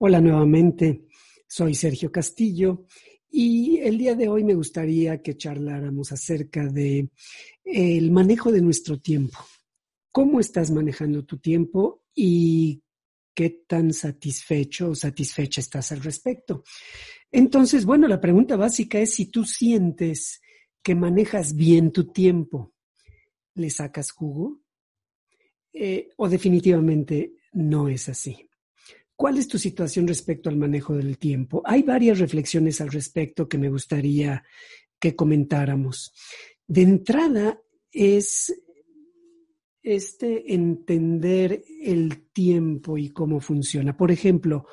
Hola nuevamente, soy Sergio Castillo y el día de hoy me gustaría que charláramos acerca de el manejo de nuestro tiempo. ¿Cómo estás manejando tu tiempo y qué tan satisfecho o satisfecha estás al respecto? Entonces, bueno, la pregunta básica es si tú sientes que manejas bien tu tiempo, ¿le sacas jugo? Eh, o definitivamente no es así. ¿Cuál es tu situación respecto al manejo del tiempo? Hay varias reflexiones al respecto que me gustaría que comentáramos. De entrada es este entender el tiempo y cómo funciona. Por ejemplo,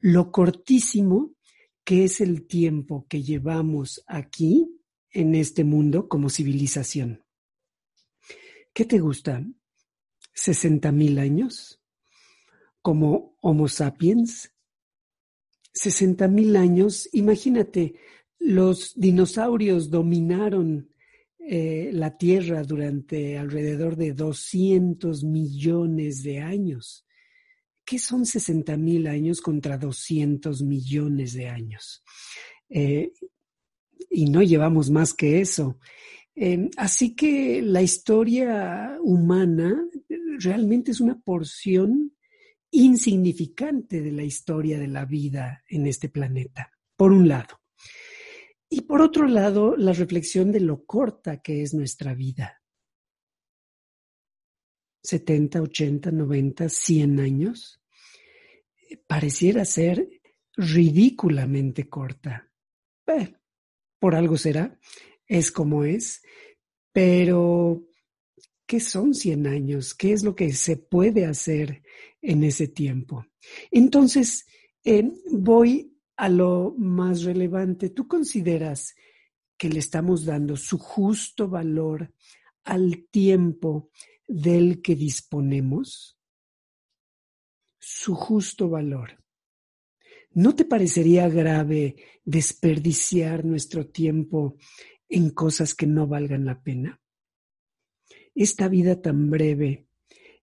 lo cortísimo que es el tiempo que llevamos aquí en este mundo como civilización. ¿Qué te gusta? ¿60 mil años? Como Homo sapiens? 60 mil años, imagínate, los dinosaurios dominaron eh, la Tierra durante alrededor de 200 millones de años. ¿Qué son 60 mil años contra 200 millones de años? Eh, y no llevamos más que eso. Eh, así que la historia humana realmente es una porción insignificante de la historia de la vida en este planeta, por un lado. Y por otro lado, la reflexión de lo corta que es nuestra vida. 70, 80, 90, 100 años. Pareciera ser ridículamente corta. Eh, por algo será, es como es, pero ¿qué son 100 años? ¿Qué es lo que se puede hacer en ese tiempo? Entonces, eh, voy a lo más relevante. ¿Tú consideras que le estamos dando su justo valor al tiempo del que disponemos? Su justo valor. ¿No te parecería grave desperdiciar nuestro tiempo en cosas que no valgan la pena? esta vida tan breve,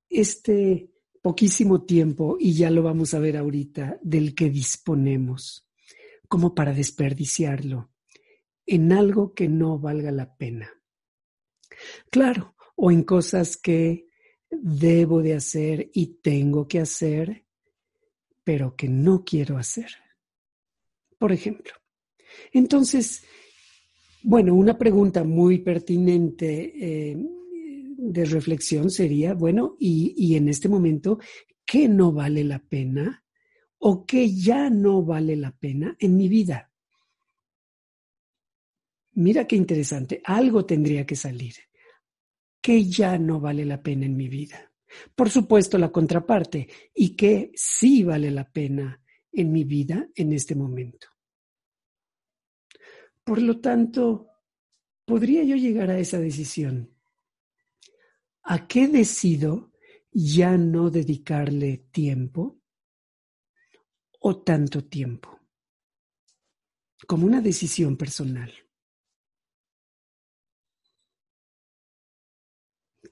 este poquísimo tiempo, y ya lo vamos a ver ahorita, del que disponemos, como para desperdiciarlo en algo que no valga la pena. Claro, o en cosas que debo de hacer y tengo que hacer, pero que no quiero hacer. Por ejemplo. Entonces, bueno, una pregunta muy pertinente. Eh, de reflexión sería, bueno, y, y en este momento, ¿qué no vale la pena o qué ya no vale la pena en mi vida? Mira qué interesante, algo tendría que salir. ¿Qué ya no vale la pena en mi vida? Por supuesto, la contraparte, y qué sí vale la pena en mi vida en este momento. Por lo tanto, ¿podría yo llegar a esa decisión? ¿A qué decido ya no dedicarle tiempo o tanto tiempo? Como una decisión personal.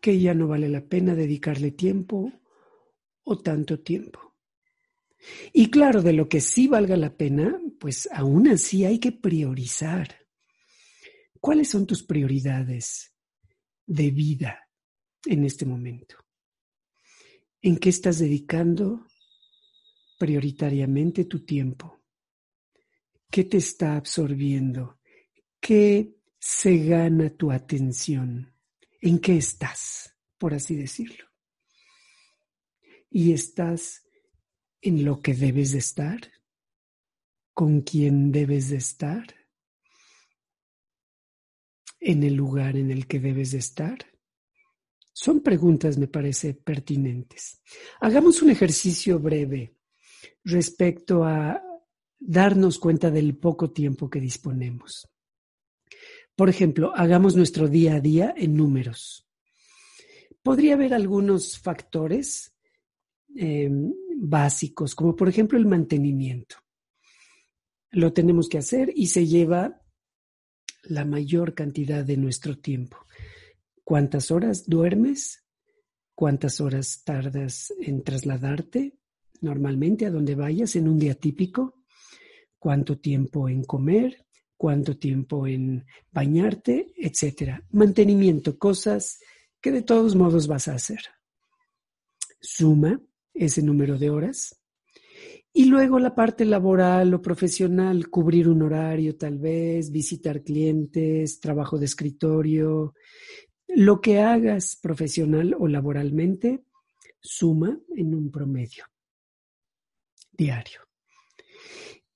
Que ya no vale la pena dedicarle tiempo o tanto tiempo. Y claro, de lo que sí valga la pena, pues aún así hay que priorizar. ¿Cuáles son tus prioridades de vida? En este momento? ¿En qué estás dedicando prioritariamente tu tiempo? ¿Qué te está absorbiendo? ¿Qué se gana tu atención? ¿En qué estás, por así decirlo? ¿Y estás en lo que debes de estar? ¿Con quién debes de estar? ¿En el lugar en el que debes de estar? Son preguntas, me parece, pertinentes. Hagamos un ejercicio breve respecto a darnos cuenta del poco tiempo que disponemos. Por ejemplo, hagamos nuestro día a día en números. Podría haber algunos factores eh, básicos, como por ejemplo el mantenimiento. Lo tenemos que hacer y se lleva la mayor cantidad de nuestro tiempo. ¿Cuántas horas duermes? ¿Cuántas horas tardas en trasladarte normalmente a donde vayas en un día típico? ¿Cuánto tiempo en comer? ¿Cuánto tiempo en bañarte? Etcétera. Mantenimiento, cosas que de todos modos vas a hacer. Suma ese número de horas. Y luego la parte laboral o profesional, cubrir un horario tal vez, visitar clientes, trabajo de escritorio, lo que hagas profesional o laboralmente suma en un promedio diario.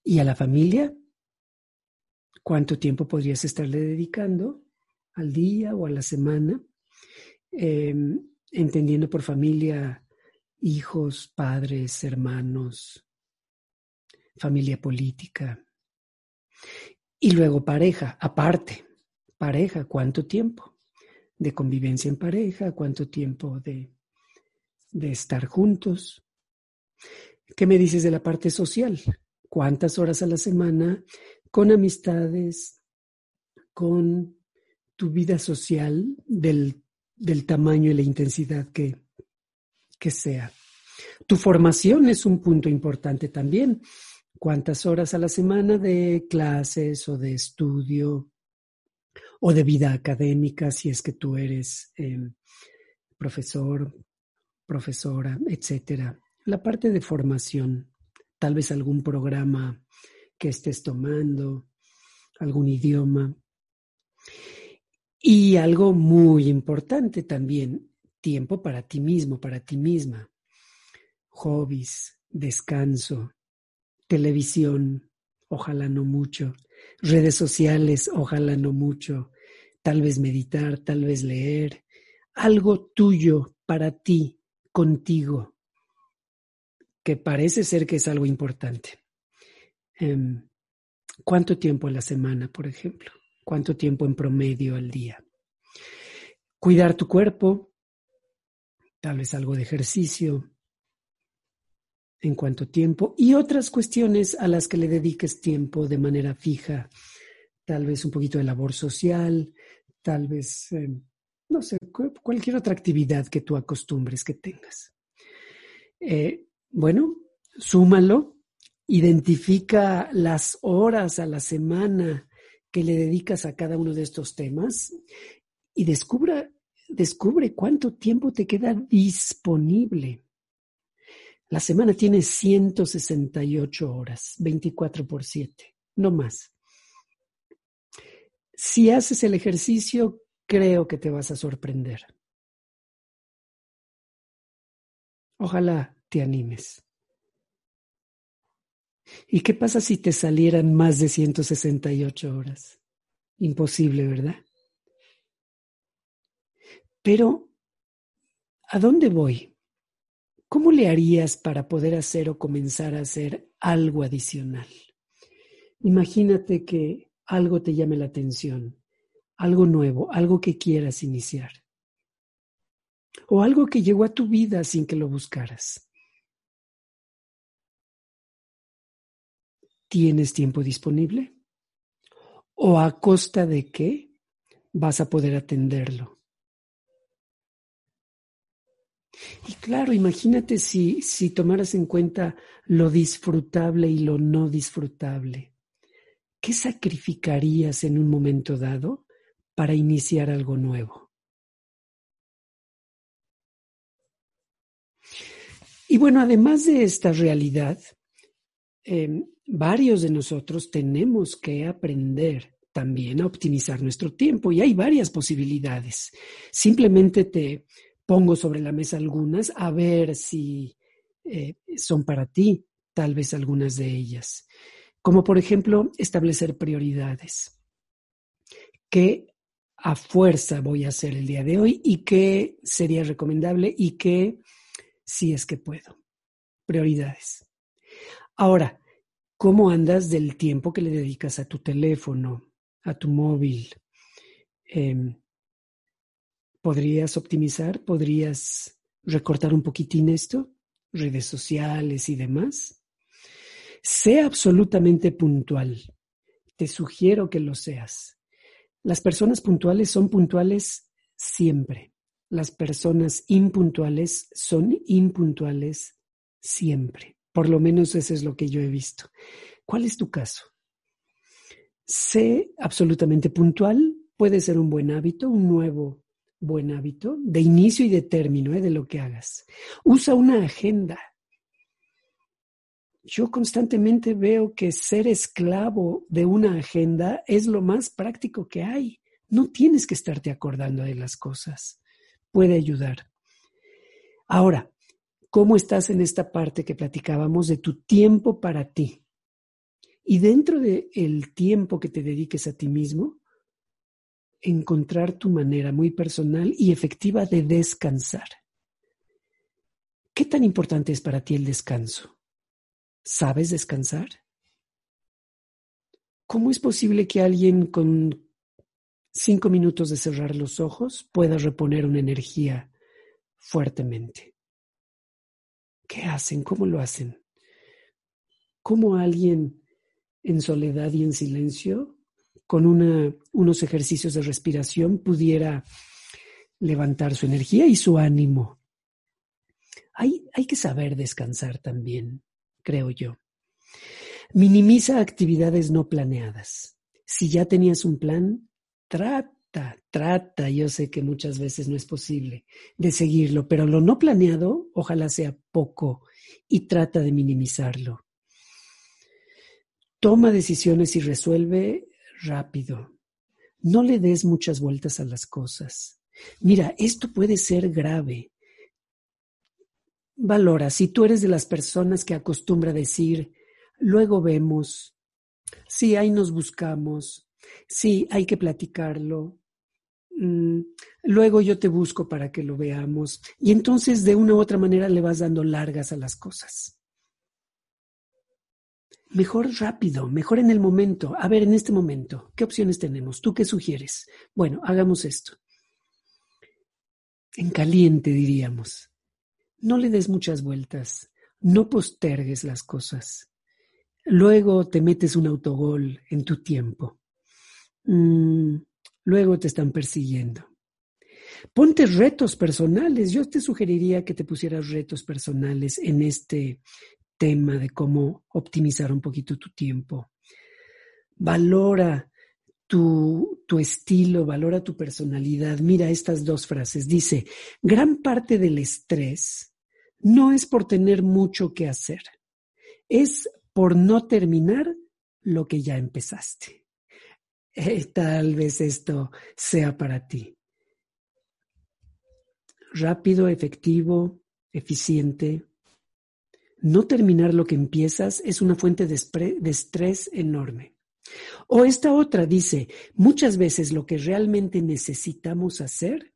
¿Y a la familia? ¿Cuánto tiempo podrías estarle dedicando al día o a la semana? Em, entendiendo por familia hijos, padres, hermanos, familia política. Y luego pareja, aparte, pareja, ¿cuánto tiempo? De convivencia en pareja, cuánto tiempo de, de estar juntos. ¿Qué me dices de la parte social? ¿Cuántas horas a la semana con amistades, con tu vida social del, del tamaño y la intensidad que, que sea? Tu formación es un punto importante también. ¿Cuántas horas a la semana de clases o de estudio? O de vida académica, si es que tú eres em, profesor, profesora, etcétera. La parte de formación, tal vez algún programa que estés tomando, algún idioma. Y algo muy importante también, tiempo para ti mismo, para ti misma. Hobbies, descanso, televisión, ojalá no mucho, redes sociales, ojalá no mucho, tal vez meditar, tal vez leer, algo tuyo para ti, contigo, que parece ser que es algo importante. Em, ¿Cuánto tiempo a la semana, por ejemplo? ¿Cuánto tiempo en promedio al día? Cuidar tu cuerpo, tal vez algo de ejercicio, en cuánto tiempo y otras cuestiones a las que le dediques tiempo de manera fija, tal vez un poquito de labor social, tal vez, eh, no sé, cualquier otra actividad que tú acostumbres que tengas. Eh, bueno, súmalo, identifica las horas a la semana que le dedicas a cada uno de estos temas y descubra, descubre cuánto tiempo te queda disponible. La semana tiene 168 horas, 24 por 7, no más. Si haces el ejercicio, creo que te vas a sorprender. Ojalá te animes. ¿Y qué pasa si te salieran más de 168 horas? Imposible, ¿verdad? Pero, ¿a dónde voy? ¿Cómo le harías para poder hacer o comenzar a hacer algo adicional? Imagínate que algo te llame la atención, algo nuevo, algo que quieras iniciar. O algo que llegó a tu vida sin que lo buscaras. ¿Tienes tiempo disponible? ¿O a costa de qué vas a poder atenderlo? Y claro, imagínate si, si tomaras en cuenta lo disfrutable y lo no disfrutable. ¿Qué sacrificarías en un momento dado para iniciar algo nuevo? Y bueno, además de esta realidad, em, varios de nosotros tenemos que aprender también a optimizar nuestro tiempo y hay varias posibilidades. Simplemente te pongo sobre la mesa algunas a ver si eh, son para ti, tal vez algunas de ellas como por ejemplo establecer prioridades. ¿Qué a fuerza voy a hacer el día de hoy y qué sería recomendable y qué si es que puedo. Prioridades. Ahora, ¿cómo andas del tiempo que le dedicas a tu teléfono, a tu móvil? Eh, ¿Podrías optimizar? ¿Podrías recortar un poquitín esto? Redes sociales y demás. Sé absolutamente puntual. Te sugiero que lo seas. Las personas puntuales son puntuales siempre. Las personas impuntuales son impuntuales siempre. Por lo menos eso es lo que yo he visto. ¿Cuál es tu caso? Sé absolutamente puntual. Puede ser un buen hábito, un nuevo buen hábito de inicio y de término ¿eh? de lo que hagas. Usa una agenda. Yo constantemente veo que ser esclavo de una agenda es lo más práctico que hay. No tienes que estarte acordando de las cosas. Puede ayudar. Ahora, ¿cómo estás en esta parte que platicábamos de tu tiempo para ti? Y dentro del el tiempo que te dediques a ti mismo, encontrar tu manera muy personal y efectiva de descansar. ¿Qué tan importante es para ti el descanso? ¿Sabes descansar? ¿Cómo es posible que alguien con cinco minutos de cerrar los ojos pueda reponer una energía fuertemente? ¿Qué hacen? ¿Cómo lo hacen? ¿Cómo alguien en soledad y en silencio con unos ejercicios de respiración pudiera levantar su energía y su ánimo. Hay, hay que saber descansar también, creo yo. Minimiza actividades no planeadas. Si ya tenías un plan, trata, trata, yo sé que muchas veces no es posible de seguirlo, pero lo no planeado, ojalá sea poco y trata de minimizarlo. Toma decisiones y resuelve rápido. No le des muchas vueltas a las cosas. Mira, esto puede ser grave. Valora, si tú eres de las personas que acostumbra decir, luego vemos, sí, ahí nos buscamos, sí, hay que platicarlo, mm, luego yo te busco para que lo veamos, y entonces de una u otra manera le vas dando largas a las cosas. Mejor rápido, mejor en el momento. A ver, en este momento, ¿qué opciones tenemos? ¿Tú qué sugieres? Bueno, hagamos esto. En caliente, diríamos. No le des muchas vueltas. No postergues las cosas. Luego te metes un autogol en tu tiempo. Mm, luego te están persiguiendo. Ponte retos personales. Yo te sugeriría que te pusieras retos personales en este tema de cómo optimizar un poquito tu tiempo. Valora tu, tu, estilo, valora tu personalidad. Mira estas dos frases. Dice, gran parte del estrés no es por tener mucho que hacer, es por no terminar lo que ya empezaste. Eh, tal vez esto sea para ti. Rápido, efectivo, eficiente, no terminar lo que empiezas es una fuente de, estrés enorme. O esta otra dice, muchas veces lo que realmente necesitamos hacer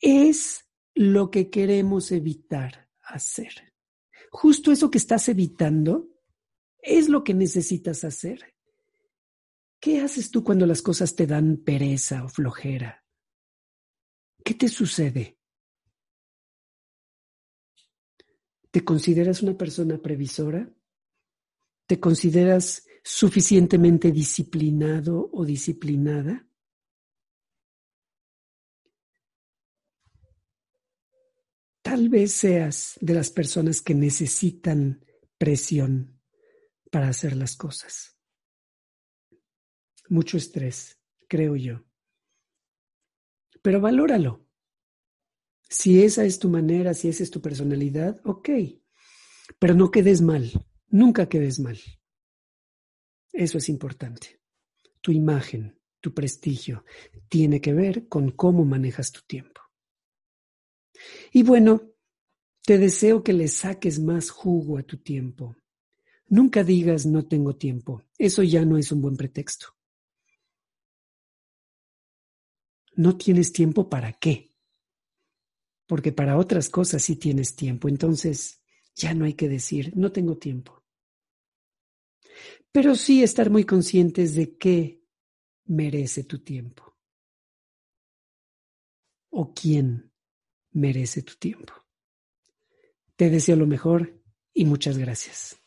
es lo que queremos evitar hacer. Justo eso que estás evitando es lo que necesitas hacer. ¿Qué haces tú cuando las cosas te dan pereza o flojera? ¿Qué te sucede? ¿Te consideras una persona previsora? ¿Te consideras suficientemente disciplinado o disciplinada? Tal vez seas de las personas que necesitan presión para hacer las cosas. Mucho estrés, creo yo. Pero valóralo. Si esa es tu manera, si esa es tu personalidad, ok. Pero no quedes mal, nunca quedes mal. Eso es importante. Tu imagen, tu prestigio, tiene que ver con cómo manejas tu tiempo. Y bueno, te deseo que le saques más jugo a tu tiempo. Nunca digas no tengo tiempo. Eso ya no es un buen pretexto. no tienes tiempo para qué. Porque para otras cosas sí tienes tiempo. Entonces, ya no hay que decir, no tengo tiempo. Pero sí estar muy conscientes de qué merece tu tiempo. O quién merece tu tiempo. Te deseo lo mejor y muchas gracias.